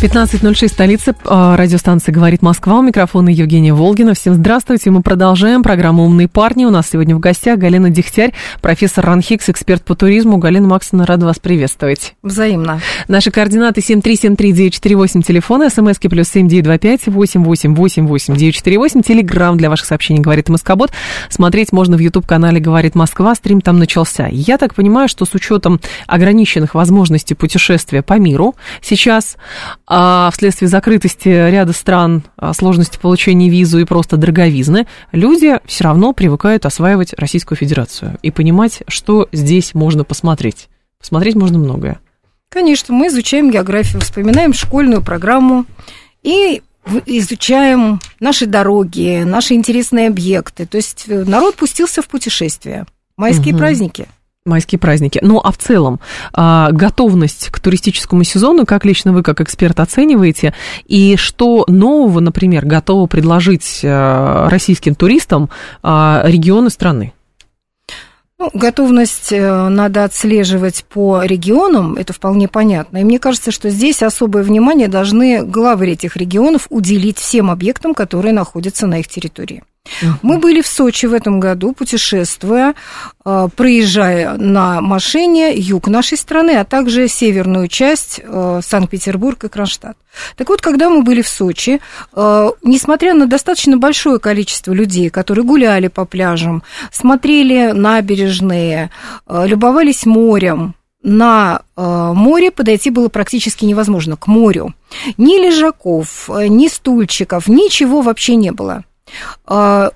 15.06, столица, а, радиостанция «Говорит Москва», у микрофона Евгения Волгина. Всем здравствуйте, мы продолжаем программу «Умные парни». У нас сегодня в гостях Галина Дегтярь, профессор РАНХИКС, эксперт по туризму. Галина Максовна, рада вас приветствовать. Взаимно. Наши координаты 7373948, телефон, смски плюс 7925 888 948, телеграмм для ваших сообщений «Говорит Москобот». Смотреть можно в YouTube-канале «Говорит Москва», стрим там начался. Я так понимаю, что с учетом ограниченных возможностей путешествия по миру сейчас а вследствие закрытости ряда стран, а, сложности получения визу и просто дороговизны, люди все равно привыкают осваивать Российскую Федерацию и понимать, что здесь можно посмотреть. Посмотреть можно многое. Конечно, мы изучаем географию, вспоминаем школьную программу и изучаем наши дороги, наши интересные объекты. То есть э, народ пустился в путешествие. Майские угу. праздники – майские праздники. Ну, а в целом, а, готовность к туристическому сезону, как лично вы, как эксперт, оцениваете? И что нового, например, готовы предложить а, российским туристам а, регионы страны? Ну, готовность э, надо отслеживать по регионам, это вполне понятно. И мне кажется, что здесь особое внимание должны главы этих регионов уделить всем объектам, которые находятся на их территории. Мы были в Сочи в этом году, путешествуя, э, проезжая на машине юг нашей страны, а также северную часть э, Санкт-Петербург и Кронштадт. Так вот, когда мы были в Сочи, э, несмотря на достаточно большое количество людей, которые гуляли по пляжам, смотрели набережные, любовались морем, на море подойти было практически невозможно, к морю. Ни лежаков, ни стульчиков, ничего вообще не было. А,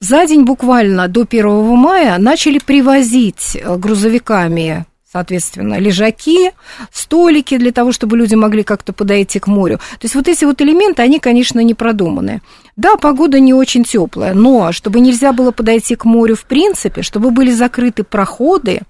за день буквально до 1 мая начали привозить э, грузовиками соответственно, лежаки, столики для того, чтобы люди могли как-то подойти к морю. То есть вот эти вот элементы, они, конечно, не продуманы. Да, погода не очень теплая, но чтобы нельзя было подойти к морю в принципе, чтобы были закрыты проходы,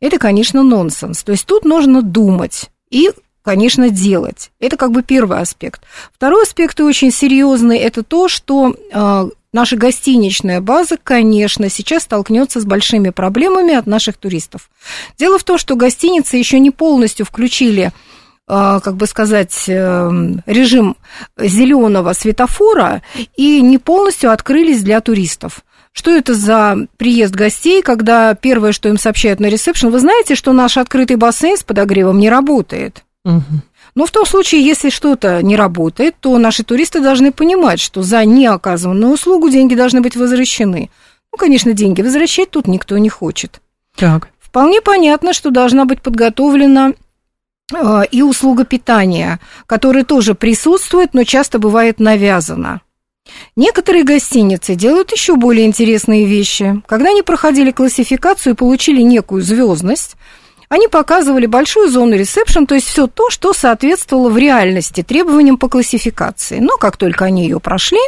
это, конечно, нонсенс. То есть тут нужно думать и конечно, делать. Это как бы первый аспект. Второй аспект и очень серьезный, это то, что э, наша гостиничная база, конечно, сейчас столкнется с большими проблемами от наших туристов. Дело в том, что гостиницы еще не полностью включили э, как бы сказать, э, режим зеленого светофора и не полностью открылись для туристов. Что это за приезд гостей, когда первое, что им сообщают на ресепшн, вы знаете, что наш открытый бассейн с подогревом не работает? Угу. Но в том случае, если что-то не работает, то наши туристы должны понимать, что за неоказанную услугу деньги должны быть возвращены. Ну, конечно, деньги возвращать тут никто не хочет. Так. Вполне понятно, что должна быть подготовлена э, и услуга питания, которая тоже присутствует, но часто бывает навязана. Некоторые гостиницы делают еще более интересные вещи. Когда они проходили классификацию и получили некую звездность, они показывали большую зону ресепшн, то есть все то, что соответствовало в реальности требованиям по классификации. Но как только они ее прошли,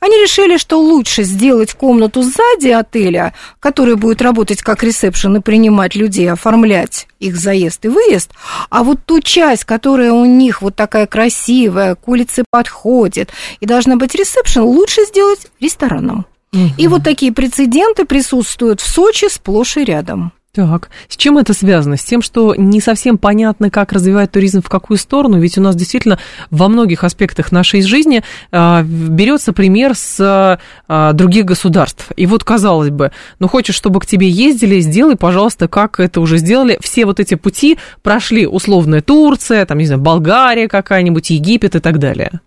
они решили, что лучше сделать комнату сзади отеля, которая будет работать как ресепшн и принимать людей, оформлять их заезд и выезд, а вот ту часть, которая у них вот такая красивая, к улице подходит и должна быть ресепшн, лучше сделать рестораном. Угу. И вот такие прецеденты присутствуют в Сочи сплошь и рядом. Так, с чем это связано? С тем, что не совсем понятно, как развивать туризм в какую сторону, ведь у нас действительно во многих аспектах нашей жизни э, берется пример с э, других государств. И вот, казалось бы, ну хочешь, чтобы к тебе ездили, сделай, пожалуйста, как это уже сделали. Все вот эти пути прошли условная Турция, там, не знаю, Болгария какая-нибудь, Египет и так далее.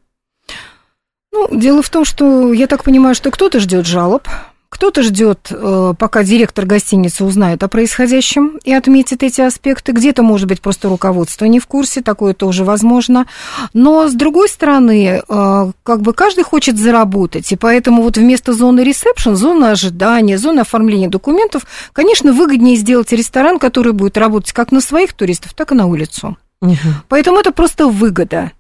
Ну, дело в том, что я так понимаю, что кто-то ждет жалоб, кто-то ждет, э, пока директор гостиницы узнает о происходящем и отметит эти аспекты. Где-то, может быть, просто руководство не в курсе, такое тоже возможно. Но, с другой стороны, э, как бы каждый хочет заработать, и поэтому вот вместо зоны ресепшн, зона ожидания, зона оформления документов, конечно, выгоднее сделать ресторан, который будет работать как на своих туристов, так и на улицу. Угу. Поэтому это просто выгода.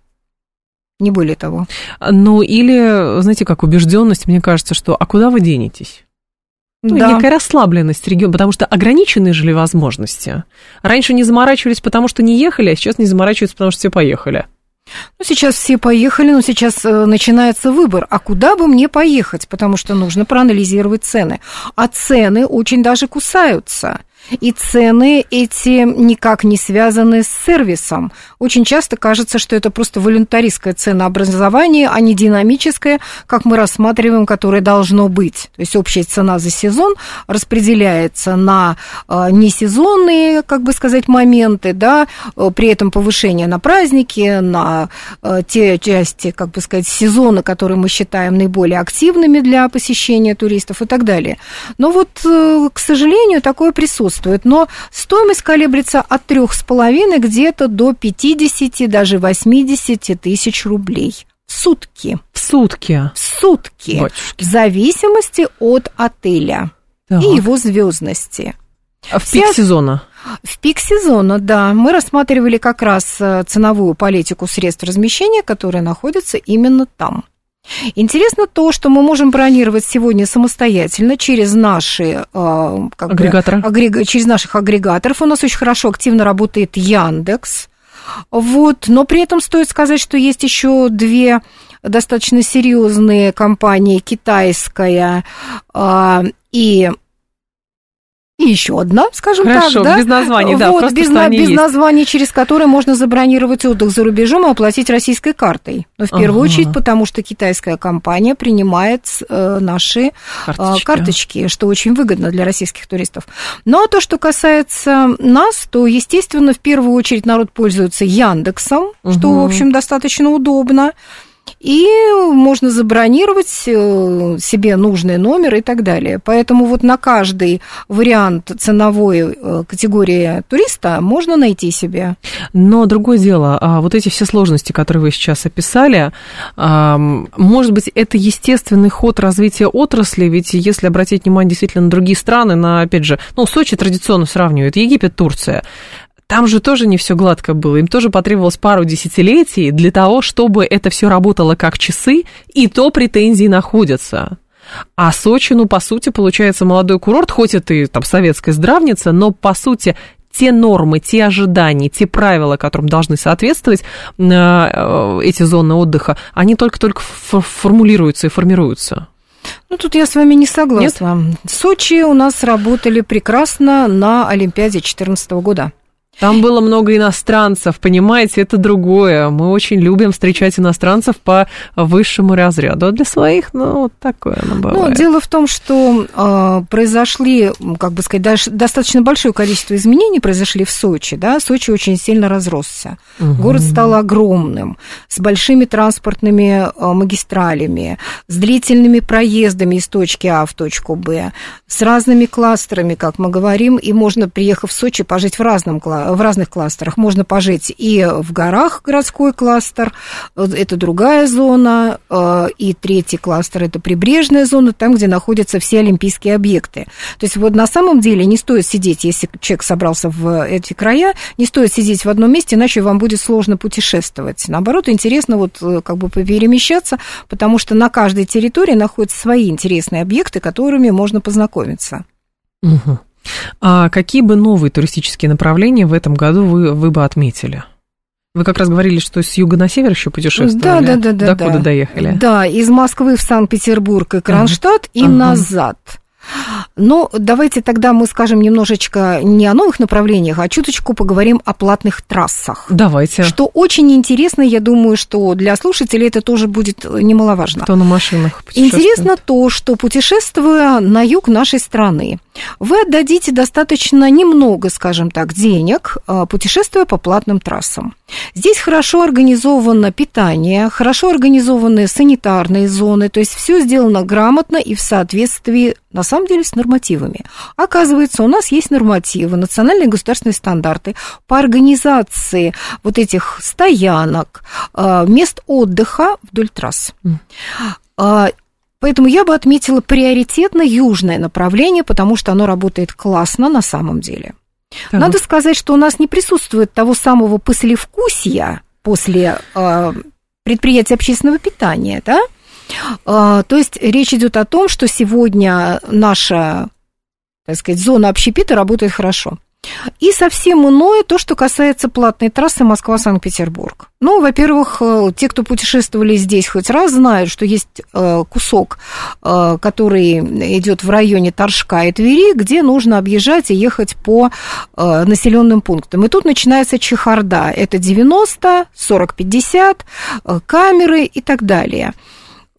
Не более того. Ну, или, знаете, как убежденность, мне кажется, что «а куда вы денетесь?» Ну, да. некая расслабленность региона, потому что ограниченные жили возможности. Раньше не заморачивались, потому что не ехали, а сейчас не заморачиваются, потому что все поехали. Ну, сейчас все поехали, но сейчас э, начинается выбор. А куда бы мне поехать? Потому что нужно проанализировать цены. А цены очень даже кусаются. И цены эти никак не связаны с сервисом. Очень часто кажется, что это просто волюнтаристское ценообразование, а не динамическое, как мы рассматриваем, которое должно быть. То есть общая цена за сезон распределяется на э, несезонные, как бы сказать, моменты, да, э, при этом повышение на праздники, на э, те части, как бы сказать, сезона, которые мы считаем наиболее активными для посещения туристов и так далее. Но вот, к сожалению, такое присутствует но стоимость колеблется от трех с половиной где-то до 50, даже 80 тысяч рублей в сутки. В сутки? В сутки. Батюшки. В зависимости от отеля Так. и его звездности. А в пик Все- сезона? В пик сезона, да, мы рассматривали как раз э, ценовую политику средств размещения, которые находятся именно там. Интересно то, что мы можем бронировать сегодня самостоятельно через наши э, как бы, Агрегаторы. агрега- через наших агрегаторов. У нас очень хорошо активно работает Яндекс. Вот, но при этом стоит сказать, что есть еще две достаточно серьезные компании, китайская а, и и еще одна, скажем Хорошо, так, да? без названий, да, вот, без, что на- без есть. названий, через которые можно забронировать отдых за рубежом и оплатить российской картой. Но в первую Ага. очередь, потому что китайская компания принимает э, наши а, Карточки. карточки, что очень выгодно для российских туристов. Ну а то, что касается нас, то, естественно, в первую очередь народ пользуется Яндексом, что, Мгм. в общем, достаточно удобно. И можно забронировать э, себе нужный номер и так далее. Поэтому вот на каждый вариант ценовой э, категории туриста можно найти себе. Но другое дело, а, вот эти все сложности, которые вы сейчас описали, ам, может быть, это естественный ход развития отрасли, ведь если обратить внимание действительно на другие страны, на, опять же, ну, Сочи традиционно сравнивают, Египет, Турция, там же тоже не все гладко было, им тоже потребовалось пару десятилетий для того, чтобы это все работало как часы, и то претензии находятся. А Сочи, ну, по сути, получается молодой курорт, хоть это и там советская здравница, но, по сути, те нормы, те ожидания, те правила, которым должны соответствовать э, эти зоны отдыха, они только-только формулируются и формируются. Ну, тут я с вами не согласна. Сочи у нас работали прекрасно на Олимпиаде 2014 года. Там было много иностранцев, понимаете, это другое. Мы очень любим встречать иностранцев по высшему разряду. А для своих, ну, вот такое оно Ну, бывает. дело в том, что э, произошли, как бы сказать, даже достаточно большое количество изменений произошли в Сочи, да, Сочи очень сильно разросся. Мгм. Город стал огромным, с большими транспортными э, магистралями, с длительными проездами из точки А в точку Б, с разными кластерами, как мы говорим, и можно, приехав в Сочи, пожить в, разном, кла- в разных кластерах. Можно пожить и в горах городской кластер, это другая зона, э, и третий кластер это прибрежная зона, там, где находятся все олимпийские объекты. То есть вот на самом деле не стоит сидеть, если человек собрался в эти края, не стоит сидеть в одном месте, иначе вам будет сложно путешествовать. Наоборот, интересно вот э, как бы перемещаться, потому что на каждой территории находятся свои интересные объекты, которыми можно познакомиться. Мгм. А какие бы новые туристические направления в этом году вы, вы бы отметили? Вы как раз говорили, что с юга на север еще путешествовали. Да, да, да, да. До куда да. доехали? Да, из Москвы в Санкт-Петербург и Кронштадт и Ага. назад. Ну, давайте тогда мы скажем немножечко не о новых направлениях, а чуточку поговорим о платных трассах. Давайте. Что очень интересно, я думаю, что для слушателей это тоже будет немаловажно. Кто на машинах путешествует? Интересно то, что путешествуя на юг нашей страны, вы отдадите достаточно немного, скажем так, денег, а, путешествуя по платным трассам. Здесь хорошо организовано питание, хорошо организованы санитарные зоны, то есть все сделано грамотно и в соответствии, на самом деле, с нормативами. Оказывается, у нас есть нормативы, национальные государственные стандарты по организации вот этих стоянок, а, мест отдыха вдоль трасс. Поэтому я бы отметила приоритетно южное направление, потому что оно работает классно на самом деле. Так. Надо сказать, что у нас не присутствует того самого послевкусия после э, предприятий общественного питания, да? А, то есть речь идет о том, что сегодня наша, так сказать, зона общепита работает хорошо. И совсем иное то, что касается платной трассы Москва-Санкт-Петербург. Ну, во-первых, э, те, кто путешествовали здесь хоть раз, знают, что есть э, кусок, э, который идет в районе Торжка и Твери, где нужно объезжать и ехать по населенным пунктам. И тут начинается чехарда. Это 90, 40-50, камеры и так далее.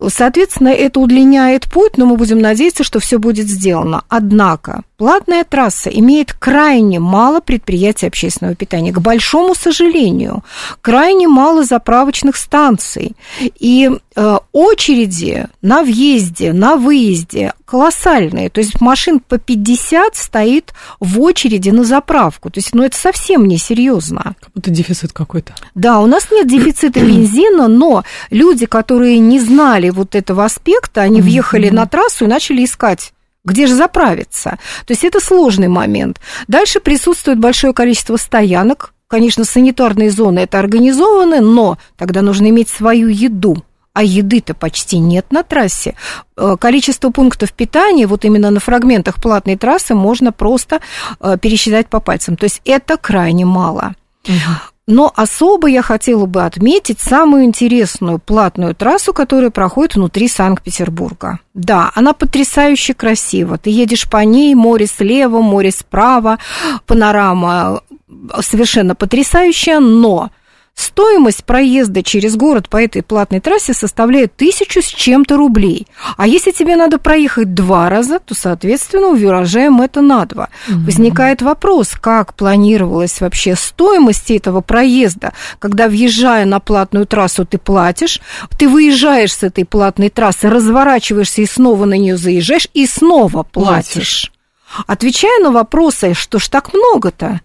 Соответственно, это удлиняет путь, но мы будем надеяться, что все будет сделано. Однако платная трасса имеет крайне мало предприятий общественного питания. К большому сожалению, крайне мало заправочных станций. И э, очереди на въезде, на выезде колоссальные. То есть машин по 50 стоит в очереди на заправку. То есть, ну, это совсем не серьезно. Как будто дефицит какой-то. Да, у нас нет дефицита бензина, но люди, которые не знали вот этого аспекта, они въехали на трассу и начали искать где же заправиться? То есть это сложный момент. Дальше присутствует большое количество стоянок. Конечно, санитарные зоны это организованы, но тогда нужно иметь свою еду. А еды-то почти нет на трассе. Э, количество пунктов питания, вот именно на фрагментах платной трассы, можно просто э, пересчитать по пальцам. То есть это крайне мало. Угу. Но особо я хотела бы отметить самую интересную платную трассу, которая проходит внутри Санкт-Петербурга. Да, она потрясающе красива. Ты едешь по ней, море слева, море справа, панорама совершенно потрясающая, но Стоимость проезда через город по этой платной трассе составляет тысячу с чем-то рублей. А если тебе надо проехать два раза, то, соответственно, увелажаем это на два. Mm-hmm. Возникает вопрос, как планировалась вообще стоимость этого проезда, когда, въезжая на платную трассу, ты платишь, ты выезжаешь с этой платной трассы, разворачиваешься и снова на нее заезжаешь, и снова платишь. платишь. Отвечая на вопросы, что ж так много-то?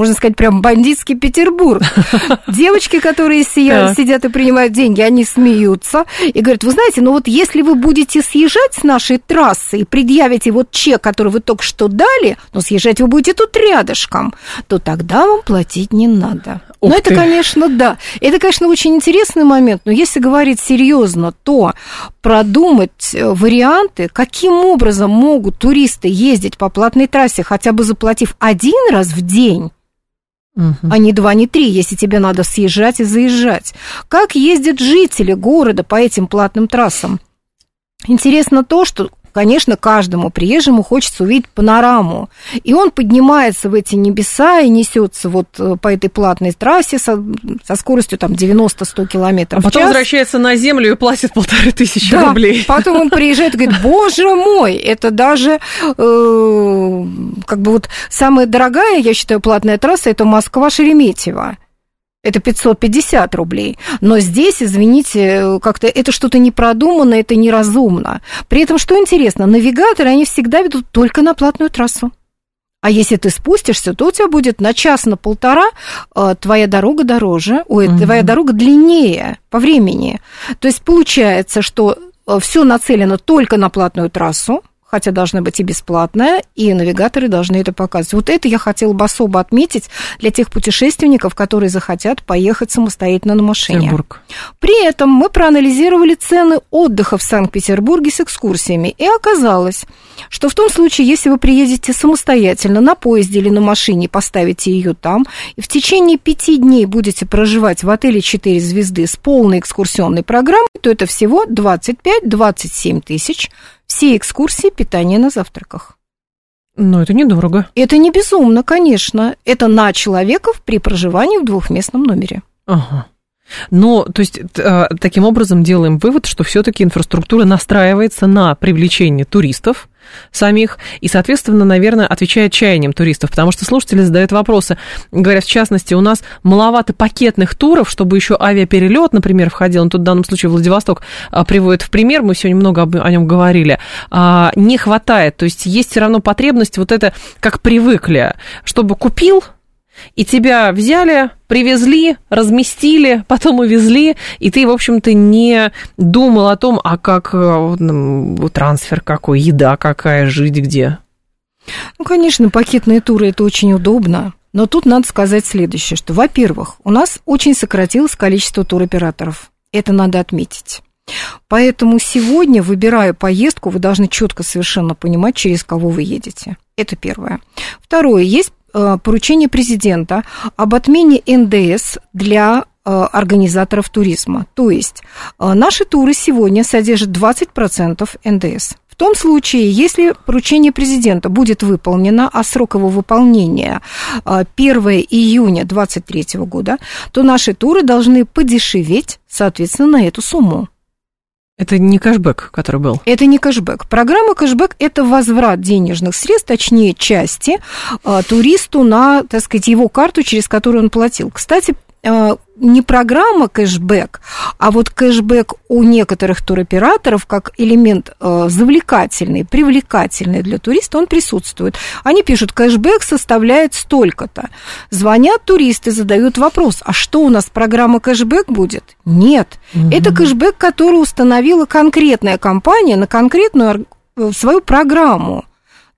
Можно сказать, прям бандитский Петербург. Девочки, которые сидят и принимают деньги, они смеются и говорят, вы знаете, ну вот если вы будете съезжать с нашей трассы и предъявите вот чек, который вы только что дали, но съезжать вы будете тут рядышком, то тогда вам платить не надо. Ух ну, это, конечно, да. Это, конечно, очень интересный момент, но если говорить серьезно, то продумать э, варианты, каким образом могут туристы ездить по платной трассе, хотя бы заплатив один раз в день. А не два, не три, если тебе надо съезжать и заезжать. Как ездят жители города по этим платным трассам? Интересно то, что конечно, каждому приезжему хочется увидеть панораму. И он поднимается в эти небеса и несется вот э, по этой платной трассе со, со скоростью там 90-100 километров а потом возвращается на землю и платит полторы тысячи да, рублей. потом он приезжает и говорит, боже мой, это даже э, как бы вот самая дорогая, я считаю, платная трасса, это Москва-Шереметьево это 550 рублей. Но здесь, извините, как-то это что-то не продумано, это неразумно. При этом, что интересно, навигаторы, они всегда ведут только на платную трассу. А если ты спустишься, то у тебя будет на час, на полтора э, твоя дорога дороже, ой, угу. твоя дорога длиннее по времени. То есть получается, что э, все нацелено только на платную трассу, хотя должна быть и бесплатная, и навигаторы должны это показывать. Вот это я хотела бы особо отметить для тех путешественников, которые захотят поехать самостоятельно на машине. Петербург. При этом мы проанализировали цены отдыха в Санкт-Петербурге с экскурсиями, и оказалось, что в том случае, если вы приедете самостоятельно на поезде или на машине, поставите ее там, и в течение пяти дней будете проживать в отеле 4 звезды с полной экскурсионной программой, то это всего 25-27 тысяч все экскурсии питания на завтраках. Но это недорого. Это не безумно, конечно. Это на человеков при проживании в двухместном номере. Ага. Но, то есть, э, таким образом делаем вывод, что все-таки инфраструктура настраивается на привлечение туристов, самих, и, соответственно, наверное, отвечает чаяниям туристов, потому что слушатели задают вопросы, говорят, в частности, у нас маловато пакетных туров, чтобы еще авиаперелет, например, входил, ну, тут в данном случае Владивосток а, приводит в пример, мы сегодня много о нем говорили, а, не хватает, то есть есть все равно потребность вот это, как привыкли, чтобы купил, и тебя взяли, привезли, разместили, потом увезли, и ты, в общем-то, не думал о том, а как ну, трансфер какой, еда какая, жить где. Ну, конечно, пакетные туры это очень удобно. Но тут надо сказать следующее, что, во-первых, у нас очень сократилось количество туроператоров. Это надо отметить. Поэтому сегодня, выбирая поездку, вы должны четко совершенно понимать, через кого вы едете. Это первое. Второе. Есть поручение президента об отмене НДС для э, организаторов туризма. То есть э, наши туры сегодня содержат 20% НДС. В том случае, если поручение президента будет выполнено, а срок его выполнения 1 июня 2023 года, то наши туры должны подешеветь, соответственно, на эту сумму. Это не кэшбэк, который был? Это не кэшбэк. Программа кэшбэк – это возврат денежных средств, точнее, части э, туристу на, так сказать, его карту, через которую он платил. Кстати, не программа кэшбэк, а вот кэшбэк у некоторых туроператоров как элемент э, завлекательный, привлекательный для туриста, он присутствует. Они пишут, кэшбэк составляет столько-то. Звонят туристы, задают вопрос, а что у нас программа кэшбэк будет? Нет. Угу. Это кэшбэк, который установила конкретная компания на конкретную э, свою программу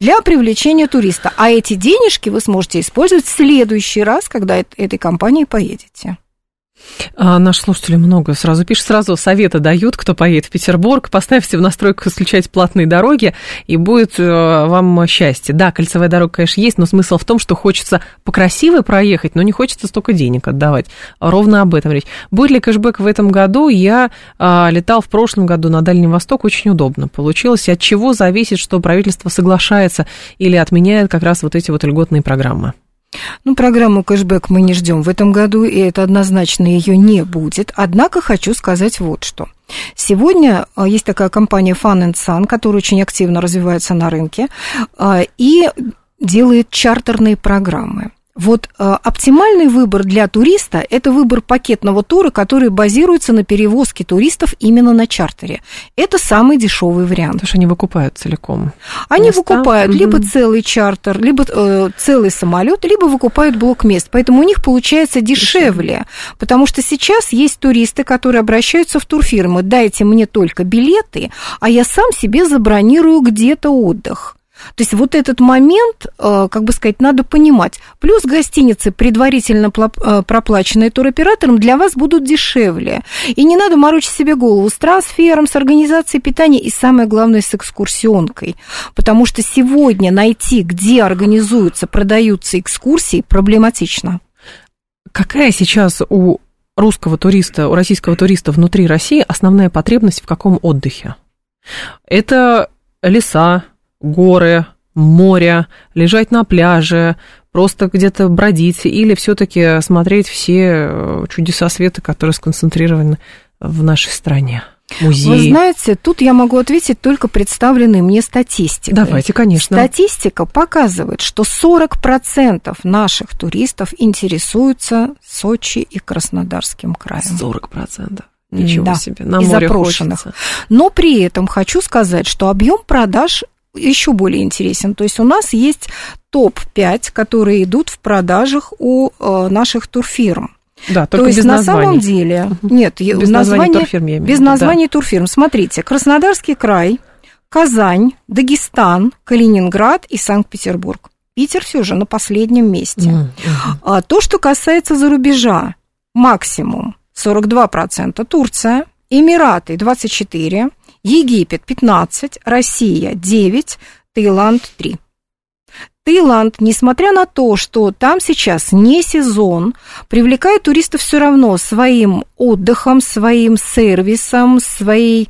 для привлечения туриста. А эти денежки вы сможете использовать в следующий раз, когда этой компанией поедете. А наши слушатели много сразу пишут, сразу советы дают, кто поедет в Петербург, поставьте в настройках исключать платные дороги, и будет э, вам счастье. Да, кольцевая дорога, конечно, есть, но смысл в том, что хочется по красивой проехать, но не хочется столько денег отдавать. Ровно об этом речь. Будет ли кэшбэк в этом году? Я а, летал в прошлом году на Дальний Восток, очень удобно получилось. От чего зависит, что правительство соглашается или отменяет как раз вот эти вот льготные программы? Ну, программу кэшбэк мы не ждем в этом году, и это однозначно ее не будет. Однако хочу сказать вот что. Сегодня а, есть такая компания Fun Sun, которая очень активно развивается на рынке а, и делает чартерные программы. Вот э, оптимальный выбор для туриста – это выбор пакетного тура, который базируется на перевозке туристов именно на чартере. Это самый дешевый вариант. Потому что они выкупают целиком. Они места. выкупают угу. либо целый чартер, либо э, целый самолет, либо выкупают блок мест. Поэтому у них получается дешевле, дешевле, потому что сейчас есть туристы, которые обращаются в турфирмы. Дайте мне только билеты, а я сам себе забронирую где-то отдых. То есть вот этот момент, э, как бы сказать, надо понимать. Плюс гостиницы, предварительно э, проплаченные туроператором, для вас будут дешевле. И не надо морочить себе голову с трансфером, с организацией питания и, самое главное, с экскурсионкой. Потому что сегодня найти, где организуются, продаются экскурсии, проблематично. Какая сейчас у русского туриста, у российского туриста внутри России основная потребность в каком отдыхе? Это леса, горы, море, лежать на пляже, просто где-то бродить или все-таки смотреть все э, чудеса света, которые сконцентрированы в нашей стране? Музей. Вы знаете, тут я могу ответить только представленной мне статистикой. Давайте, конечно. Статистика показывает, что 40% наших туристов интересуются Сочи и Краснодарским краем. 40%? Ничего да, себе, на море запрошенных. Хочется. Но при этом хочу сказать, что объем продаж еще более интересен. То есть у нас есть топ-5, которые идут в продажах у э, наших турфирм. Да, только То есть без на названий. самом деле нет, без названия турфирм я имею без названий да. турфирм. Смотрите, Краснодарский край, Казань, Дагестан, Калининград и Санкт-Петербург. Питер все же на последнем месте. Mm-hmm. А, то, что касается зарубежа, максимум 42% Турция, Эмираты 24%, Египет 15, Россия 9, Таиланд 3. Таиланд, несмотря на то, что там сейчас не сезон, привлекает туристов все равно своим отдыхом, своим сервисом, своей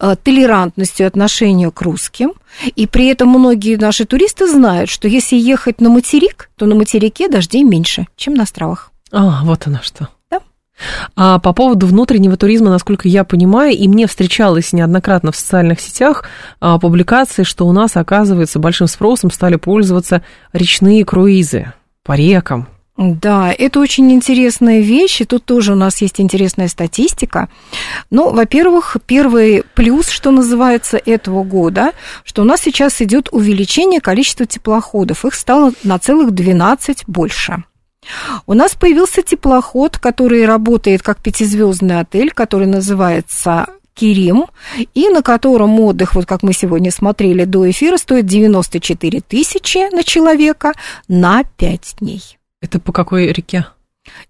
э, толерантностью отношению к русским. И при этом многие наши туристы знают, что если ехать на материк, то на материке дождей меньше, чем на островах. А, вот оно что. А по поводу внутреннего туризма, насколько я понимаю, и мне встречалось неоднократно в социальных сетях а, публикации, что у нас, оказывается, большим спросом стали пользоваться речные круизы по рекам. Да, это очень интересная вещь, и тут тоже у нас есть интересная статистика. Ну, во-первых, первый плюс, что называется, этого года, что у нас сейчас идет увеличение количества теплоходов. Их стало на целых 12 больше. У нас появился теплоход, который работает как пятизвездный отель, который называется Кирим, и на котором отдых, вот как мы сегодня смотрели до эфира, стоит 94 тысячи на человека на 5 дней. Это по какой реке?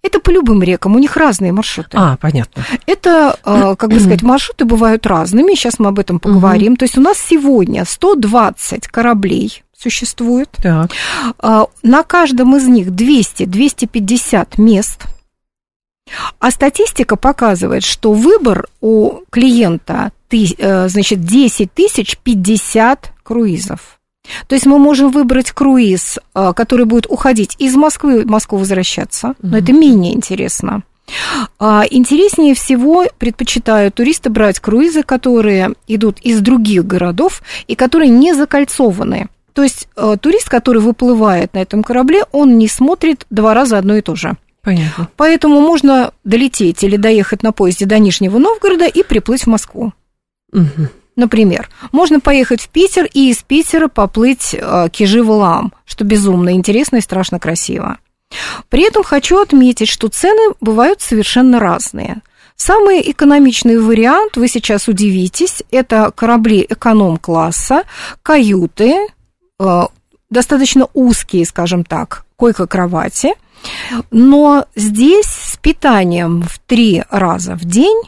Это по любым рекам, у них разные маршруты. А, понятно. Это, э, как бы сказать, маршруты бывают разными, сейчас мы об этом поговорим. Угу. То есть у нас сегодня 120 кораблей существует. Так. Э, на каждом из них 200-250 мест. А статистика показывает, что выбор у клиента, э, значит, 10 тысяч 50 круизов. То есть мы можем выбрать круиз, э, который будет уходить из Москвы в Москву возвращаться, но это менее интересно. А, интереснее всего предпочитают туристы брать круизы, которые идут из других городов и которые не закольцованы. То есть э, турист, который выплывает на этом корабле, он не смотрит два раза одно и то же. Понятно. Поэтому можно долететь или доехать на поезде до Нижнего Новгорода и приплыть в Москву. Угу. Например, можно поехать в Питер и из Питера поплыть э, к Ижи-Валаам, что безумно интересно и страшно красиво. При этом хочу отметить, что цены бывают совершенно разные. Самый экономичный вариант, вы сейчас удивитесь, это корабли эконом-класса, каюты, достаточно узкие, скажем так, койко-кровати, но здесь с питанием в три раза в день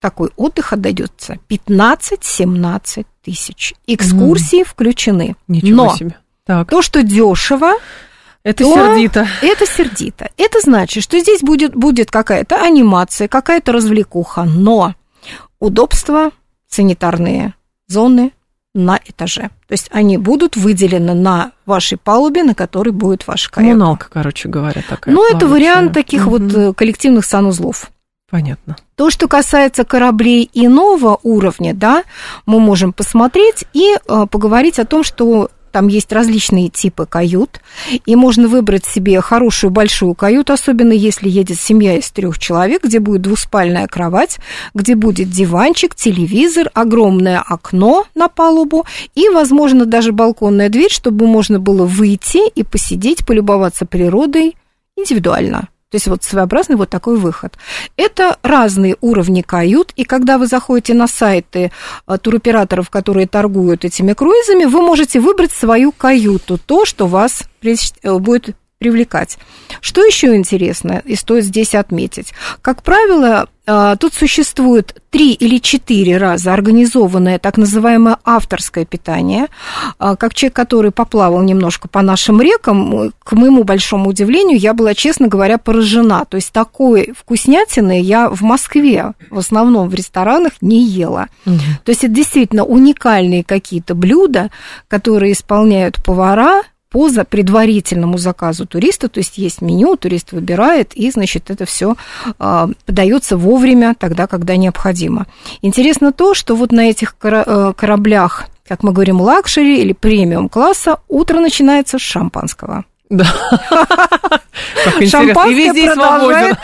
такой отдых отдается 15-17 тысяч. Экскурсии mm. включены. Ничего Но себе. Так. то, что дешево, это сердито. Это сердито. Это значит, что здесь будет, будет какая-то анимация, какая-то развлекуха, но удобства, санитарные зоны на этаже. То есть они будут выделены на вашей палубе, на которой будет ваш каяк. Коммуналка, короче говоря, такая. Ну, это вариант таких угу. вот э, коллективных санузлов. Понятно. То, что касается кораблей иного уровня, да, мы можем посмотреть и э, поговорить о том, что там есть различные типы кают, и можно выбрать себе хорошую большую каюту, особенно если едет семья из трех человек, где будет двуспальная кровать, где будет диванчик, телевизор, огромное окно на палубу и, возможно, даже балконная дверь, чтобы можно было выйти и посидеть, полюбоваться природой индивидуально. То есть вот своеобразный вот такой выход. Это разные уровни кают, и когда вы заходите на сайты а, туроператоров, которые торгуют этими круизами, вы можете выбрать свою каюту, то, что вас э, будет привлекать. Что еще интересно и стоит здесь отметить? Как правило, тут существует три или четыре раза организованное так называемое авторское питание. А, как человек, который поплавал немножко по нашим рекам, к моему большому удивлению, я была, честно говоря, поражена. То есть такой вкуснятины я в Москве в основном в ресторанах не ела. Угу. То есть это действительно уникальные какие-то блюда, которые исполняют повара, по предварительному заказу туриста, то есть есть меню, турист выбирает, и, значит, это все а, подается вовремя, тогда, когда необходимо. Интересно то, что вот на этих э, кораблях, как мы говорим, luxury или премиум класса, утро начинается с шампанского. Да. Шампанское продолжает,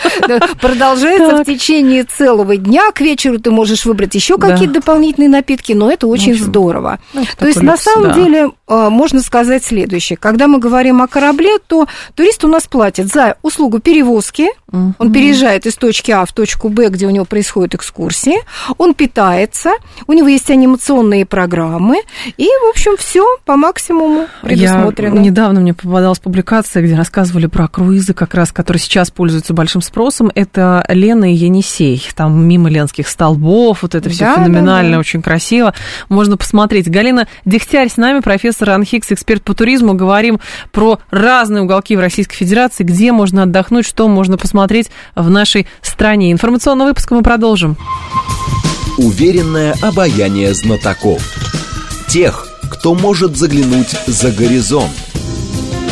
продолжается в течение целого дня. К вечеру ты можешь выбрать еще какие-то дополнительные напитки, но это очень здорово. Ну, то есть, на самом деле, а, можно сказать следующее. Когда мы говорим о корабле, то турист у нас платит за услугу перевозки. Он переезжает из точки А в точку Б, где у него происходят экскурсии. Он питается. У него есть анимационные программы. И, в общем, все по максимуму предусмотрено. Я недавно мне попадалась публикация, где рассказывали про круизы, как раз, которые сейчас пользуются большим спросом. Это Лена и Енисей. Там мимо Ленских столбов. Вот это все да, феноменально, да, да. очень красиво. Можно посмотреть. Галина Дегтярь с нами, профессор Анхикс, эксперт по туризму. Говорим про разные уголки в Российской Федерации, где можно отдохнуть, что можно посмотреть в нашей стране. Информационный выпуск мы продолжим. Уверенное обаяние знатоков. Тех, кто может заглянуть за горизонт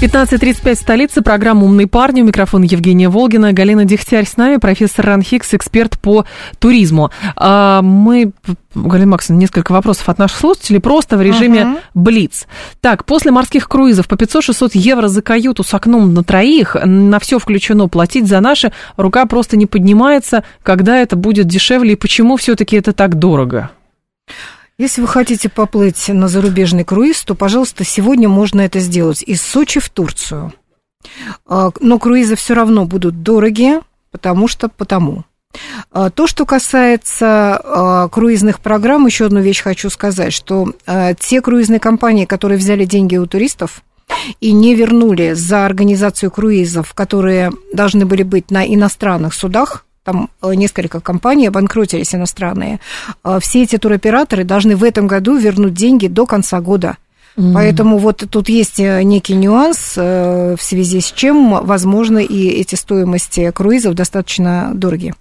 15.35 столица, программа «Умные парни». У микрофона Евгения Волгина, Галина Дегтярь с нами, профессор Ранхикс, эксперт по туризму. А, мы, Галина Максимовна, несколько вопросов от наших слушателей, просто в режиме uh-huh. Блиц. Так, после морских круизов по 500-600 евро за каюту с окном на троих, на все включено, платить за наши, рука просто не поднимается, когда это будет дешевле и почему все-таки это так дорого? Если вы хотите поплыть на зарубежный круиз, то, пожалуйста, сегодня можно это сделать из Сочи в Турцию. А, но круизы все равно будут дорогие, потому что потому. А, то, что касается а, круизных программ, еще одну вещь хочу сказать, что те круизные компании, которые взяли деньги у туристов, и не вернули за организацию круизов, которые должны были быть на иностранных судах, там э, несколько компаний обанкротились иностранные, все эти туроператоры должны в этом году вернуть деньги до конца года. Mm. Поэтому вот тут есть э, некий нюанс, э, в связи с чем, возможно, и эти стоимости круизов достаточно дорогие.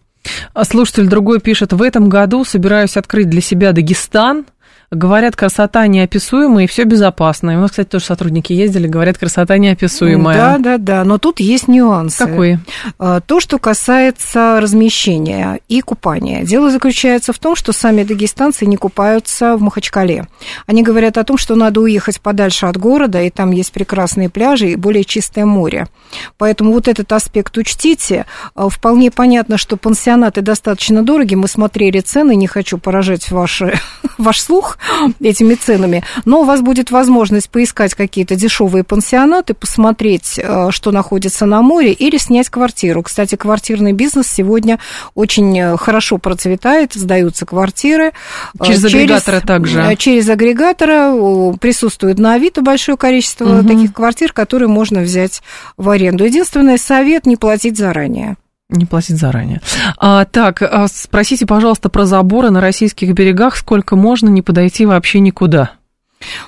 А слушатель другой пишет, в этом году собираюсь открыть для себя Дагестан, Говорят, красота неописуемая и все безопасно. И у нас, кстати, тоже сотрудники ездили, говорят, красота неописуемая. Да, да, да, но тут есть нюансы. Какой? А, то, что касается размещения и купания. Дело заключается в том, что сами дагестанцы не купаются в Махачкале. Они говорят о том, что надо уехать подальше от города, и там есть прекрасные пляжи и более чистое море. Поэтому вот этот аспект учтите. А, вполне понятно, что пансионаты достаточно дороги. Мы смотрели цены, не хочу поражать ваши, ваш слух, этими ценами, но у вас будет возможность поискать какие-то дешевые пансионаты, посмотреть, э, что находится на море, или снять квартиру. Кстати, квартирный бизнес сегодня очень э, хорошо процветает, сдаются квартиры. Э, через, через агрегатора также? Через агрегатора присутствует на Авито большое количество угу. таких квартир, которые можно взять в аренду. Единственный совет – не платить заранее. Не платить заранее. А, так, а, спросите, пожалуйста, про заборы на российских берегах. Сколько можно не подойти вообще никуда?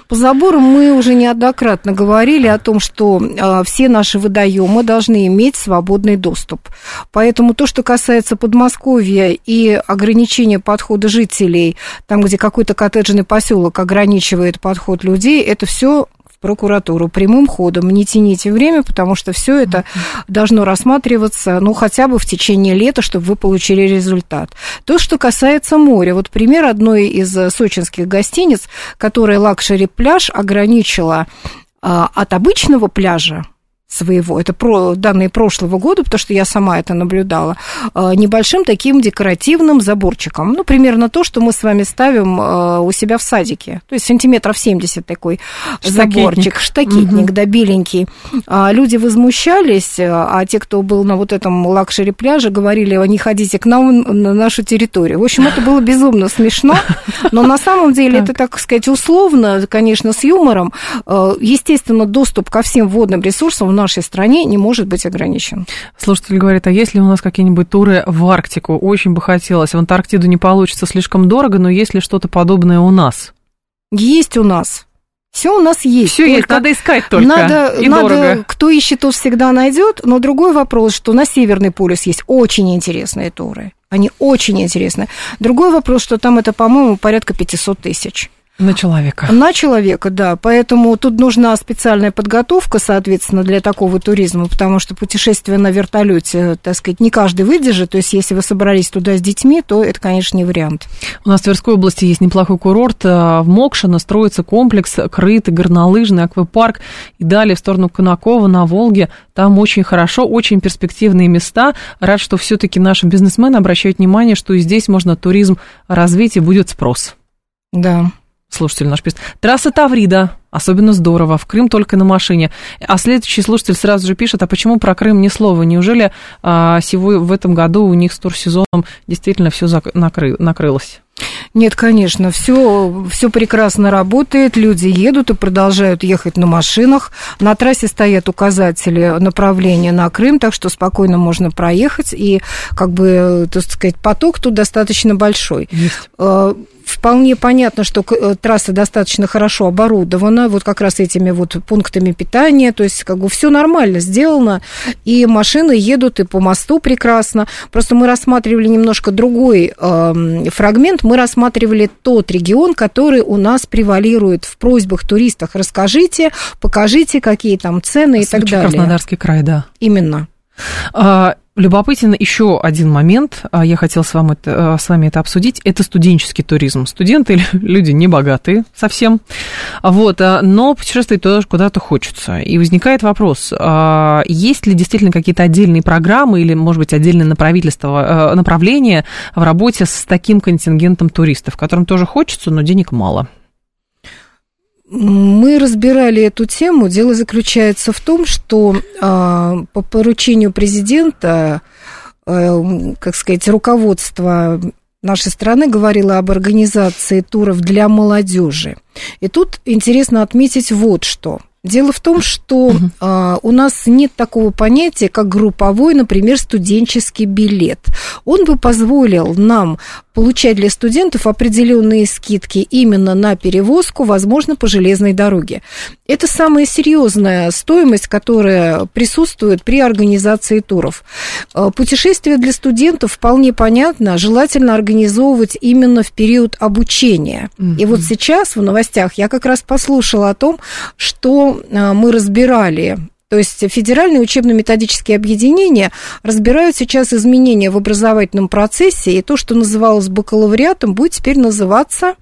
По заборам мы уже неоднократно говорили о том, что э, все наши водоемы должны иметь свободный доступ. Поэтому то, что касается Подмосковья и ограничения подхода жителей, там, где какой-то коттеджный поселок ограничивает подход людей, это все прокуратуру прямым ходом. Не тяните время, потому что все это должно рассматриваться, ну, хотя бы в течение лета, чтобы вы получили результат. То, что касается моря. Вот пример одной из сочинских гостиниц, которая luxury пляж ограничила а, от обычного пляжа своего, это про, данные прошлого года, потому что я сама это наблюдала, а, небольшим таким декоративным заборчиком. Ну, примерно то, что мы с вами ставим а, у себя в садике. То есть сантиметров 70 такой штакетник. заборчик, штакетник, угу. да, беленький. А, люди возмущались, а те, кто был на вот этом luxury пляже, говорили, не ходите к нам на нашу территорию. В общем, это было безумно смешно, но на самом деле это, так сказать, условно, конечно, с юмором. Естественно, доступ ко всем водным ресурсам нашей стране не может быть ограничен. Слушатель говорит, а есть ли у нас какие-нибудь туры в Арктику? Очень бы хотелось. В Антарктиду не получится слишком дорого, но есть ли что-то подобное у нас? Есть у нас. Все у нас есть. Все есть, надо искать только. Надо, и надо, дорого. кто ищет, тот всегда найдет. Но другой вопрос, что на Северный полюс есть очень интересные туры. Они очень интересны. Другой вопрос, что там это, по-моему, порядка 500 тысяч. На человека. На человека, да. Поэтому тут нужна специальная подготовка, соответственно, для такого туризма, потому что путешествие на вертолете, так сказать, не каждый выдержит. То есть, если вы собрались туда с детьми, то это, конечно, не вариант. У нас в Тверской области есть неплохой курорт. В Мокшино строится комплекс крытый, горнолыжный, аквапарк. И далее в сторону Конакова на Волге. Там очень хорошо, очень перспективные места. Рад, что все-таки наши бизнесмены обращают внимание, что и здесь можно туризм развить и будет спрос. Да. Слушатель наш пишет. Трасса Таврида. Особенно здорово. В Крым только на машине. А следующий слушатель сразу же пишет, а почему про Крым ни слова? Неужели а, сего, в этом году у них с турсезоном действительно все накры, накрылось? Нет, конечно, все, все прекрасно работает, люди едут и продолжают ехать на машинах. На трассе стоят указатели направления на Крым, так что спокойно можно проехать, и как бы, так сказать, поток тут достаточно большой. Есть. Вполне понятно, что э, трасса достаточно хорошо оборудована, вот как раз этими вот пунктами питания, то есть как бы все нормально сделано, и машины едут и по мосту прекрасно. Просто мы рассматривали немножко другой э, фрагмент, мы рассматривали тот регион, который у нас превалирует в просьбах туристов. Расскажите, покажите, какие там цены и так далее. Краснодарский край, да. Именно. А, Любопытен еще один момент, а, я хотела с вами, это, а, с вами это обсудить, это студенческий туризм. Студенты люди не богатые совсем, вот, но путешествовать тоже куда-то хочется. И возникает вопрос, есть ли действительно какие-то отдельные программы или, может быть, отдельное направительство, направление в работе с таким контингентом туристов, которым тоже хочется, но денег мало? Мы разбирали эту тему. Дело заключается в том, что а, по поручению президента как сказать, руководство нашей страны говорило об организации туров для молодежи. И тут интересно отметить вот что. Дело в том, что uh у нас нет такого понятия, как групповой, например, студенческий билет. Он бы позволил нам получать для студентов определенные скидки именно на перевозку, возможно, по железной дороге. Это самая серьезная стоимость, которая присутствует при организации туров. Э, путешествия для студентов вполне понятно, желательно организовывать именно в период обучения. Mm-hmm. И вот сейчас в новостях я как раз послушала о том, что э, мы разбирали то есть федеральные учебно-методические объединения разбирают сейчас изменения в образовательном процессе, и то, что называлось бакалавриатом, будет теперь называться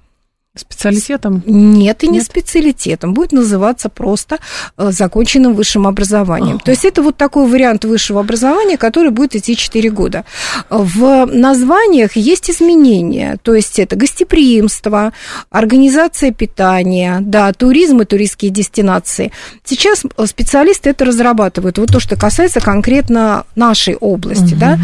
Специалитетом? Нет, и не Нет? специалитетом. Будет называться просто э, законченным высшим образованием. Ага. То есть это вот такой вариант высшего образования, который будет идти 4 года. В названиях есть изменения. То есть это гостеприимство, организация питания, да, туризм и туристские дестинации. Сейчас специалисты это разрабатывают. Вот то, что касается конкретно нашей области. Угу. Да?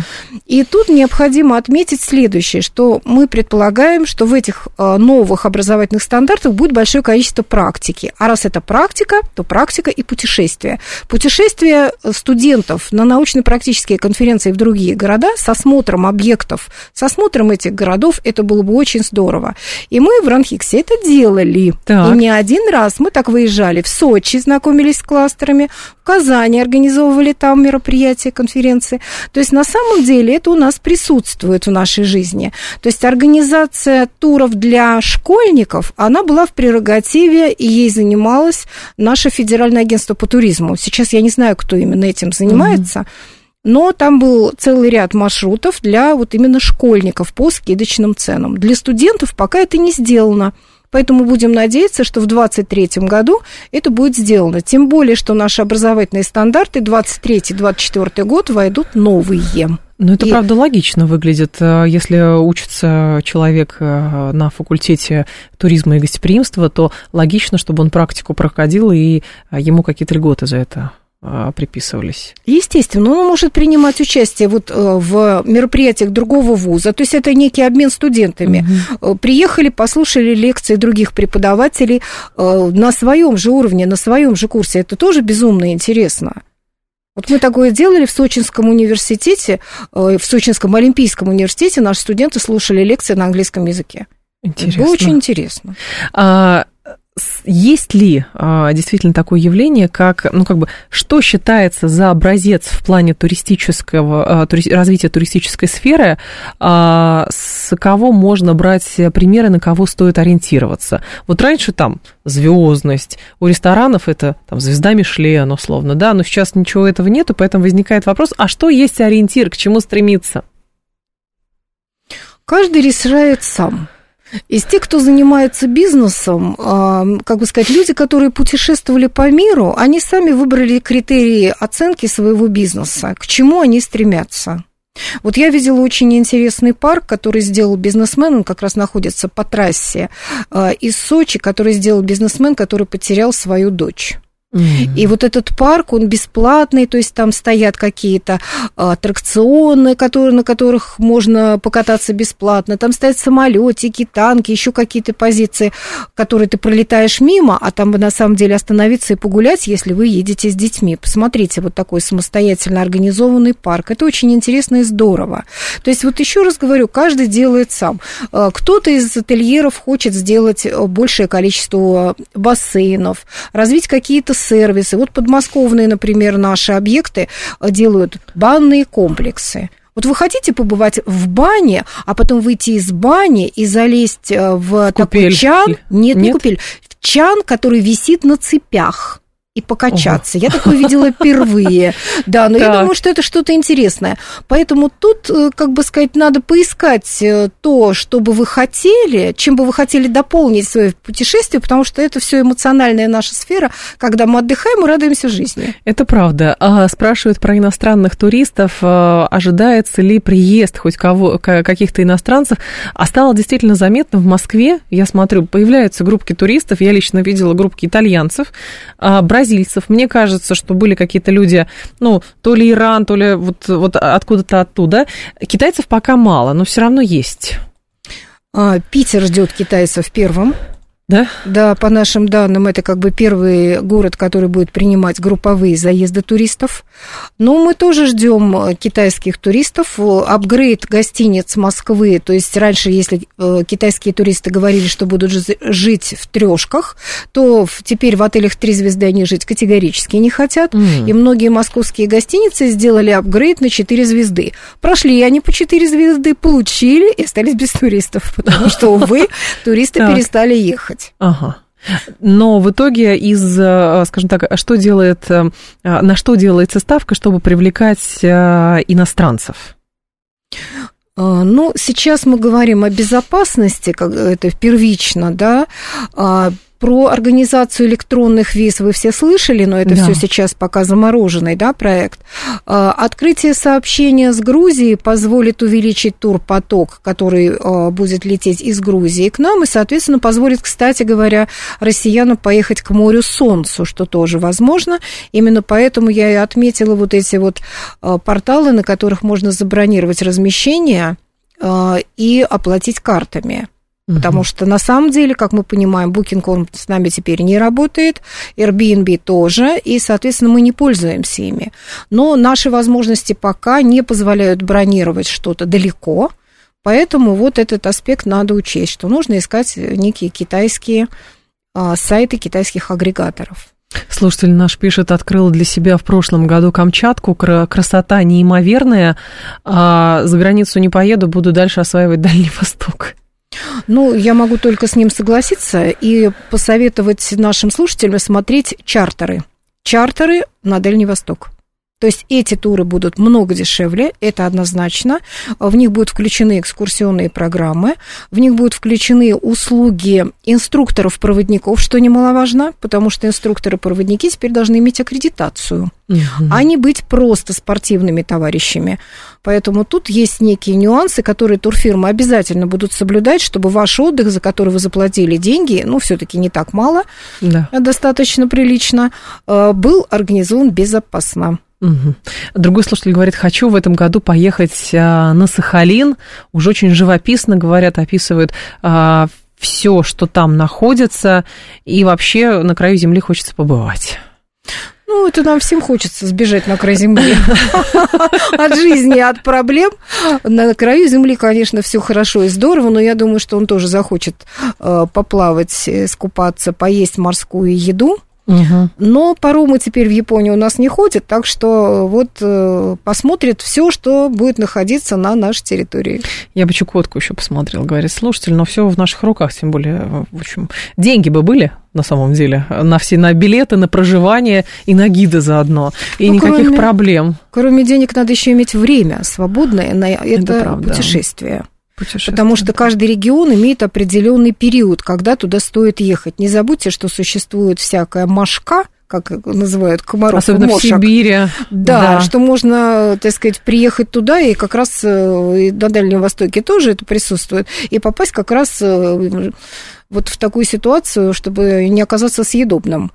И тут необходимо отметить следующее, что мы предполагаем, что в этих э, новых образованиях образовательных стандартах будет большое количество практики. А раз это практика, то практика и путешествия. Путешествия студентов на научно-практические конференции в другие города с осмотром объектов, с осмотром этих городов, это было бы очень здорово. И мы в Ранхиксе это делали. Так. И не один раз мы так выезжали в Сочи, знакомились с кластерами, Казани организовывали там мероприятия, конференции. То есть на самом деле это у нас присутствует в нашей жизни. То есть организация туров для школьников она была в прерогативе, и ей занималось наше Федеральное агентство по туризму. Сейчас я не знаю, кто именно этим занимается. Mm-hmm. Но там был целый ряд маршрутов для вот именно школьников по скидочным ценам. Для студентов пока это не сделано. Поэтому будем надеяться, что в 2023 году это будет сделано. Тем более, что наши образовательные стандарты 2023-2024 год войдут новые. Ну, это, и... правда, логично выглядит. Э, если учится человек э, на факультете туризма и гостеприимства, то логично, чтобы он практику проходил, и э, ему какие-то льготы за это приписывались. Естественно, он может принимать участие вот в мероприятиях другого вуза, то есть это некий обмен студентами. Угу. Приехали, послушали лекции других преподавателей на своем же уровне, на своем же курсе. Это тоже безумно интересно. Вот мы такое делали в Сочинском университете, э, в Сочинском Олимпийском университете наши студенты слушали лекции на английском языке. Интересно. Это было очень интересно. А, есть ли а, действительно такое явление, как, ну, как бы, что считается за образец в плане туристического, а, тури, развития туристической сферы, а, с кого можно брать примеры, на кого стоит ориентироваться? Вот раньше там звездность, у ресторанов это там звезда Мишлен, условно, да, но сейчас ничего этого нету, поэтому возникает вопрос, а что есть ориентир, к чему стремиться? Каждый решает сам. Из тех, кто занимается бизнесом, как бы сказать, люди, которые путешествовали по миру, они сами выбрали критерии оценки своего бизнеса, к чему они стремятся. Вот я видела очень интересный парк, который сделал бизнесмен, он как раз находится по трассе а, из Сочи, который сделал бизнесмен, который потерял свою дочь. И вот этот парк, он бесплатный, то есть там стоят какие-то а, аттракционы, которые, на которых можно покататься бесплатно, там стоят самолетики, танки, еще какие-то позиции, которые ты пролетаешь мимо, а там бы на самом деле остановиться и погулять, если вы едете с детьми. Посмотрите, вот такой самостоятельно организованный парк. Это очень интересно и здорово. То есть вот еще раз говорю, каждый делает сам. А, кто-то из ательеров хочет сделать большее количество бассейнов, развить какие-то сервисы. Вот подмосковные, например, наши объекты э, делают банные комплексы. Вот вы хотите побывать в бане, а потом выйти из бани и залезть э, в купель. такой чан? Нет, Нет, не купель. В чан, который висит на цепях и покачаться. Ого. Я такое видела впервые. Да, но так. я думаю, что это что-то интересное. Поэтому тут, э, как бы сказать, надо поискать э, то, что бы вы хотели, чем бы вы хотели дополнить свое путешествие, потому что это все эмоциональная наша сфера. Когда мы отдыхаем, мы радуемся жизни. Это правда. А, спрашивают про иностранных туристов. А, ожидается ли приезд хоть кого, каких-то иностранцев? А стало действительно заметно в Москве, я смотрю, появляются группки туристов. Я лично видела группки итальянцев. Бразильцев. Мне кажется, что были какие-то люди, ну, то ли Иран, то ли вот, вот откуда-то оттуда. Китайцев пока мало, но все равно есть. А, Питер ждет китайцев первым. Да? Да, по нашим данным, это как бы первый город, который будет принимать групповые заезды туристов. Но мы тоже ждем э, китайских туристов. Апгрейд гостиниц Москвы, то есть раньше, если э, китайские туристы говорили, что будут жить в трешках, то теперь в отелях три звезды они жить категорически не хотят. Mm. И многие московские гостиницы сделали апгрейд на четыре звезды. Прошли они по четыре звезды, получили и остались без туристов, потому что, увы, туристы перестали ехать делать. Ага. Но в итоге из, э, скажем так, что делает, э, на что делается ставка, чтобы привлекать э, иностранцев? Ну, сейчас мы говорим о безопасности, как это первично, да, а про организацию электронных виз вы все слышали, но это да. все сейчас пока замороженный да, проект. А, открытие сообщения с Грузией позволит увеличить турпоток, который а, будет лететь из Грузии к нам, и, соответственно, позволит, кстати говоря, россиянам поехать к морю Солнцу, что тоже возможно. Именно поэтому я и отметила вот эти вот а, порталы, на которых можно забронировать размещение и оплатить картами. Потому что на самом деле, как мы понимаем, Booking.com с нами теперь не работает, Airbnb тоже, и, соответственно, мы не пользуемся ими. Но наши возможности пока не позволяют бронировать что-то далеко, поэтому вот этот аспект надо учесть, что нужно искать некие китайские а, сайты китайских агрегаторов. Слушатель наш пишет, открыл для себя в прошлом году Камчатку, красота неимоверная, а за границу не поеду, буду дальше осваивать Дальний Восток. Ну, я могу только с ним согласиться и посоветовать нашим слушателям смотреть чартеры. Чартеры на Дальний Восток. То есть эти туры будут много дешевле, это однозначно. В них будут включены экскурсионные программы, в них будут включены услуги инструкторов-проводников, что немаловажно, потому что инструкторы-проводники теперь должны иметь аккредитацию, угу. а не быть просто спортивными товарищами. Поэтому тут есть некие нюансы, которые турфирмы обязательно будут соблюдать, чтобы ваш отдых, за который вы заплатили деньги, ну, все-таки не так мало, да. Достаточно прилично, э, был организован безопасно. Угу. Другой слушатель говорит, хочу в этом году поехать а, на Сахалин. Уже очень живописно, говорят, описывают а, все, что там находится, и вообще на краю земли хочется побывать. Ну, это нам всем хочется сбежать на край земли от жизни, от проблем. На краю земли, конечно, все хорошо и здорово, но я думаю, что он тоже захочет э, поплавать, скупаться, поесть морскую еду. Угу. Но паромы теперь в Японии у нас не ходят, так что вот э, посмотрит все, что будет находиться на нашей территории. Я бы Чукотку еще посмотрел, говорит слушатель, но все в наших руках, тем более, в общем, деньги бы были на самом деле, на все, на билеты, на проживание и на гиды заодно, и ну, никаких кроме, проблем. Кроме денег надо еще иметь время свободное на это, это путешествие Потому что каждый регион имеет определенный период, когда туда стоит ехать. Не забудьте, что существует всякая машка, как называют комаров. Особенно мошек. в Сибири. Да, да, что можно, так сказать, приехать туда, и как раз э, и на Дальнем Востоке тоже это присутствует, и попасть как раз э, вот в такую ситуацию, чтобы не оказаться съедобным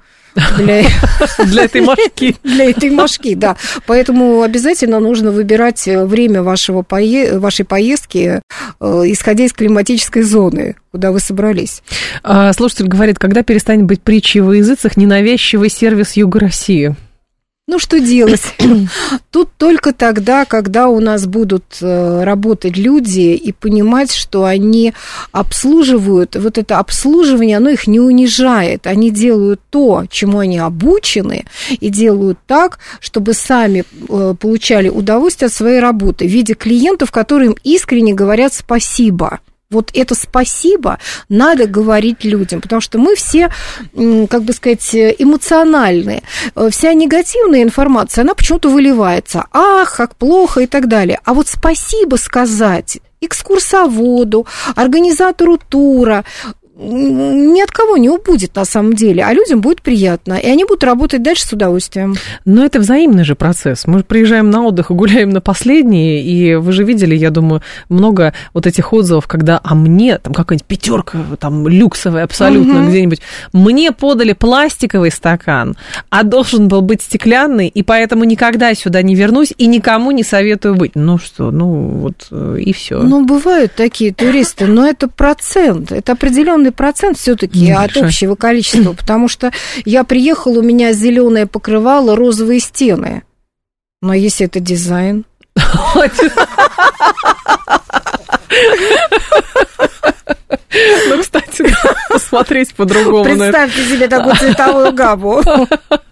для, для этой мошки. Для этой мошки, да. Поэтому обязательно нужно выбирать э, время вашего пое... вашей поездки, э, исходя из климатической зоны, куда вы собрались. А, слушатель говорит, когда перестанет быть притчей во языцах ненавязчивый сервис Юга России? Ну, что делать? Тут только тогда, когда у нас будут э, работать люди и понимать, что они обслуживают, вот это обслуживание, оно их не унижает. Они делают то, чему они обучены, и делают так, чтобы сами э, получали удовольствие от своей работы в виде клиентов, которые им искренне говорят спасибо. Вот это спасибо надо говорить людям, потому что мы все, как бы сказать, эмоциональные. Э, вся негативная информация, она почему-то выливается. Ах, как плохо и так далее. А вот спасибо сказать экскурсоводу, организатору тура, ни от кого не убудет на самом деле, а людям будет приятно, и они будут работать дальше с удовольствием. Но это взаимный же процесс. Мы приезжаем на отдых и гуляем на последние, и вы же видели, я думаю, много вот этих отзывов, когда, а мне, там какая-нибудь пятерка, там люксовая абсолютно угу. где-нибудь, мне подали пластиковый стакан, а должен был быть стеклянный, и поэтому никогда сюда не вернусь и никому не советую быть. Ну что, ну вот э, и все. Ну, бывают такие туристы, но это процент, это определенный определенный процент все-таки от общего количества, потому что я приехал, у меня зеленое покрывало, розовые стены. Но если это дизайн. Ну, кстати, посмотреть по-другому. Представьте себе такую цветовую гамму.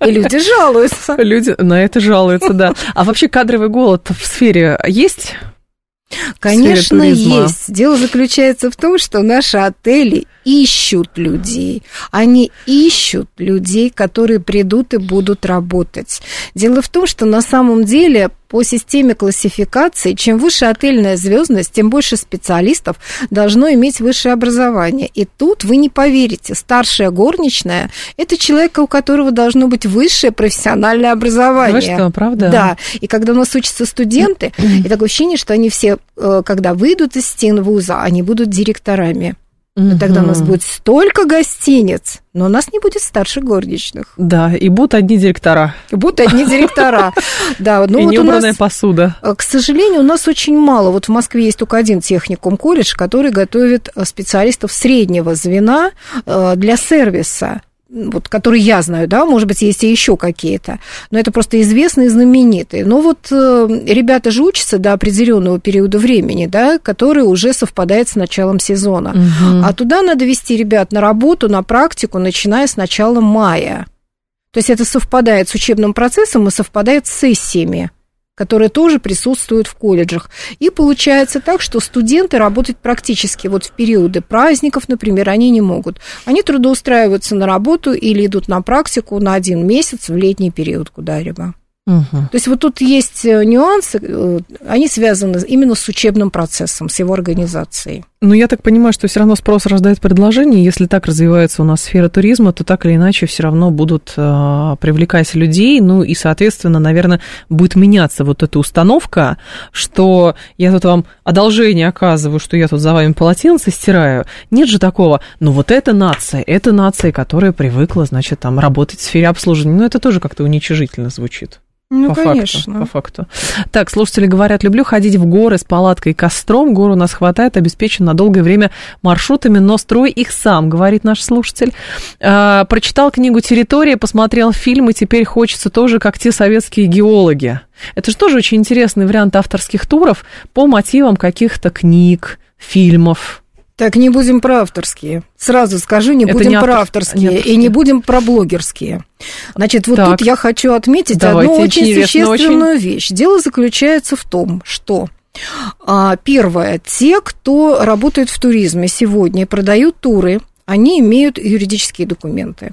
И люди жалуются. Люди на это жалуются, да. А вообще кадровый голод в сфере есть? Конечно, есть. Дело заключается в том, что наши отели ищут людей. Они ищут людей, которые придут и будут работать. Дело в том, что на самом деле по системе классификации, чем выше отельная звездность, тем больше специалистов должно иметь высшее образование. И тут вы не поверите, старшая горничная – это человек, у которого должно быть высшее профессиональное образование. Вы что, правда? Да. И когда у нас учатся студенты, и такое ощущение, что они все, э, когда выйдут из стен вуза, они будут директорами. Угу. Тогда у нас будет столько гостиниц, но у нас не будет старших горничных. Да, и будут одни директора. Будут одни директора. Да, ну и вот неубранная нас, посуда. Э, к сожалению, у нас очень мало. Вот в Москве есть только один техникум колледж, который готовит э, специалистов среднего звена э, для сервиса вот, которые я знаю, да, может быть, есть и еще какие-то, но это просто известные, знаменитые. Но вот э, ребята же учатся до определенного периода времени, да, который уже совпадает с началом сезона. Угу. А туда надо вести ребят на работу, на практику, начиная с начала мая. То есть это совпадает с учебным процессом и совпадает с сессиями которые тоже присутствуют в колледжах. И получается так, что студенты работать практически вот в периоды праздников, например, они не могут. Они трудоустраиваются на работу или идут на практику на один месяц в летний период куда-либо. Угу. То есть вот тут есть э, нюансы, э, они связаны именно с учебным процессом, с его организацией. Ну, я так понимаю, что все равно спрос рождает предложение. Если так развивается у нас сфера туризма, то так или иначе все равно будут э, привлекать людей. Ну и, соответственно, наверное, будет меняться вот эта установка, что я тут вам одолжение оказываю, что я тут за вами полотенце стираю. Нет же такого. Ну, вот эта нация, это нация, которая привыкла, значит, там работать в сфере обслуживания. Ну, это тоже как-то уничижительно звучит. Ну, по конечно. Факту, по факту. Так, слушатели говорят, люблю ходить в горы с палаткой и костром. Гор у нас хватает, обеспечен на долгое время маршрутами, но строй их сам, говорит наш слушатель. А, прочитал книгу «Территория», посмотрел фильм, и теперь хочется тоже, как те советские геологи. Это же тоже очень интересный вариант авторских туров по мотивам каких-то книг, фильмов. Так, не будем про авторские. Сразу скажу, не Это будем не про авторские, авторские и не будем про блогерские. Значит, вот так. тут я хочу отметить Давайте, одну очень существенную очень... вещь. Дело заключается в том, что а, первое, те, кто работает в туризме сегодня и продают туры, они имеют юридические документы.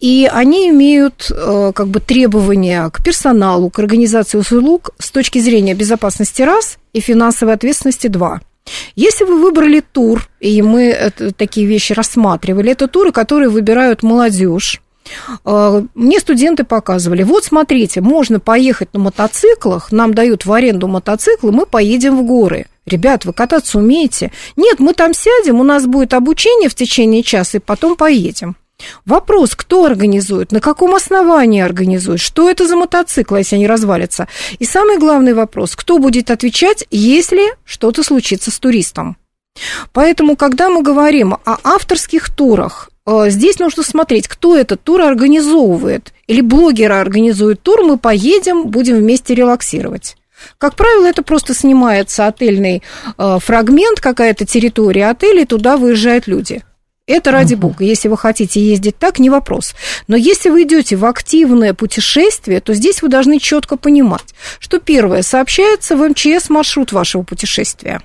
И они имеют э, как бы требования к персоналу, к организации услуг с точки зрения безопасности раз и финансовой ответственности два – если вы выбрали тур, и мы такие вещи рассматривали, это туры, которые выбирают молодежь, э, мне студенты показывали, вот смотрите, можно поехать на мотоциклах, нам дают в аренду мотоциклы, мы поедем в горы. Ребят, вы кататься умеете? Нет, мы там сядем, у нас будет обучение в течение часа, и потом поедем. Вопрос, кто организует, на каком основании организует, что это за мотоцикл, если они развалятся. И самый главный вопрос, кто будет отвечать, если что-то случится с туристом. Поэтому, когда мы говорим о авторских турах, э, здесь нужно смотреть, кто этот тур организовывает. Или блогеры организуют тур, мы поедем, будем вместе релаксировать. Как правило, это просто снимается отельный э, фрагмент, какая-то территория отеля, и туда выезжают люди. Это ради uh-huh. бога. Если вы хотите ездить так, не вопрос. Но если вы идете в активное путешествие, то здесь вы должны четко понимать, что первое, сообщается в МЧС маршрут вашего путешествия.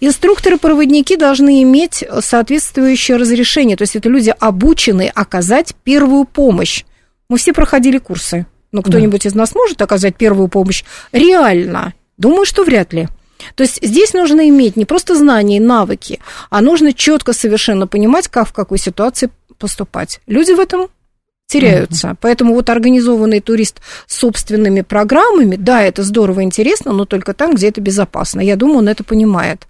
Инструкторы-проводники должны иметь соответствующее разрешение, то есть это люди обучены оказать первую помощь. Мы все проходили курсы. Но кто-нибудь да. из нас может оказать первую помощь реально? Думаю, что вряд ли. То есть здесь нужно иметь не просто знания и навыки, а нужно четко совершенно понимать, как в какой ситуации поступать. Люди в этом теряются. Mm-hmm. Поэтому вот организованный турист с собственными программами, да, это здорово, интересно, но только там, где это безопасно. Я думаю, он это понимает.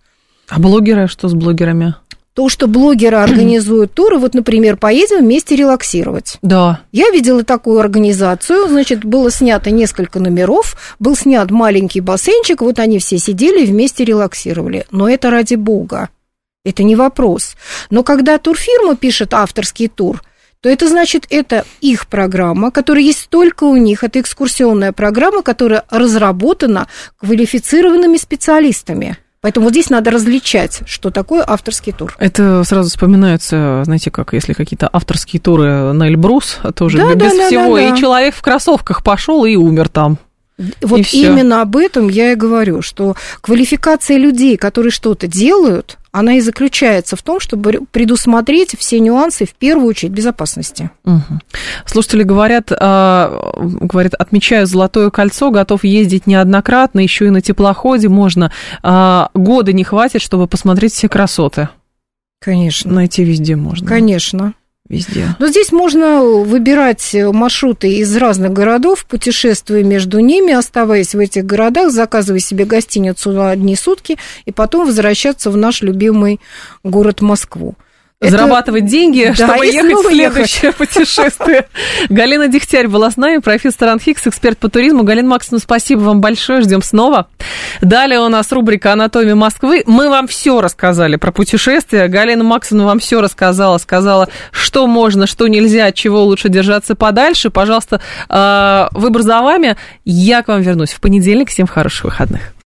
А блогеры, что с блогерами? То, что блогеры организуют туры, вот, например, поедем вместе релаксировать. Да. Я видела такую организацию, значит, было снято несколько номеров, был снят маленький бассейнчик, вот они все сидели и вместе релаксировали. Но это ради бога. Это не вопрос. Но когда турфирма пишет авторский тур, то это значит, это их программа, которая есть только у них. Это экскурсионная программа, которая разработана квалифицированными специалистами. Поэтому вот здесь надо различать, что такое авторский тур. Это сразу вспоминается, знаете, как если какие-то авторские туры на Эльбрус, тоже да, без да, всего, да, да. и человек в кроссовках пошел и умер там. Вот именно об этом я и говорю, что квалификация людей, которые что-то делают, она и заключается в том, чтобы предусмотреть все нюансы, в первую очередь, безопасности. Угу. Слушатели говорят, э, говорят, отмечаю Золотое кольцо, готов ездить неоднократно, еще и на теплоходе можно. Э, года не хватит, чтобы посмотреть все красоты. Конечно. Найти везде можно. Конечно везде. Но здесь можно выбирать маршруты из разных городов, путешествуя между ними, оставаясь в этих городах, заказывая себе гостиницу на одни сутки и потом возвращаться в наш любимый город Москву. Это... Зарабатывать деньги, да, чтобы ехать в следующее ехать. путешествие. Галина Дегтярь была с нами, профессор Анхикс, эксперт по туризму. Галина Максимовна, спасибо вам большое, ждем снова. Далее у нас рубрика «Анатомия Москвы». Мы вам все рассказали про путешествия. Галина Максимовна вам все рассказала, сказала, что можно, что нельзя, от чего лучше держаться подальше. Пожалуйста, э, выбор за вами. Я к вам вернусь в понедельник. Всем хороших выходных.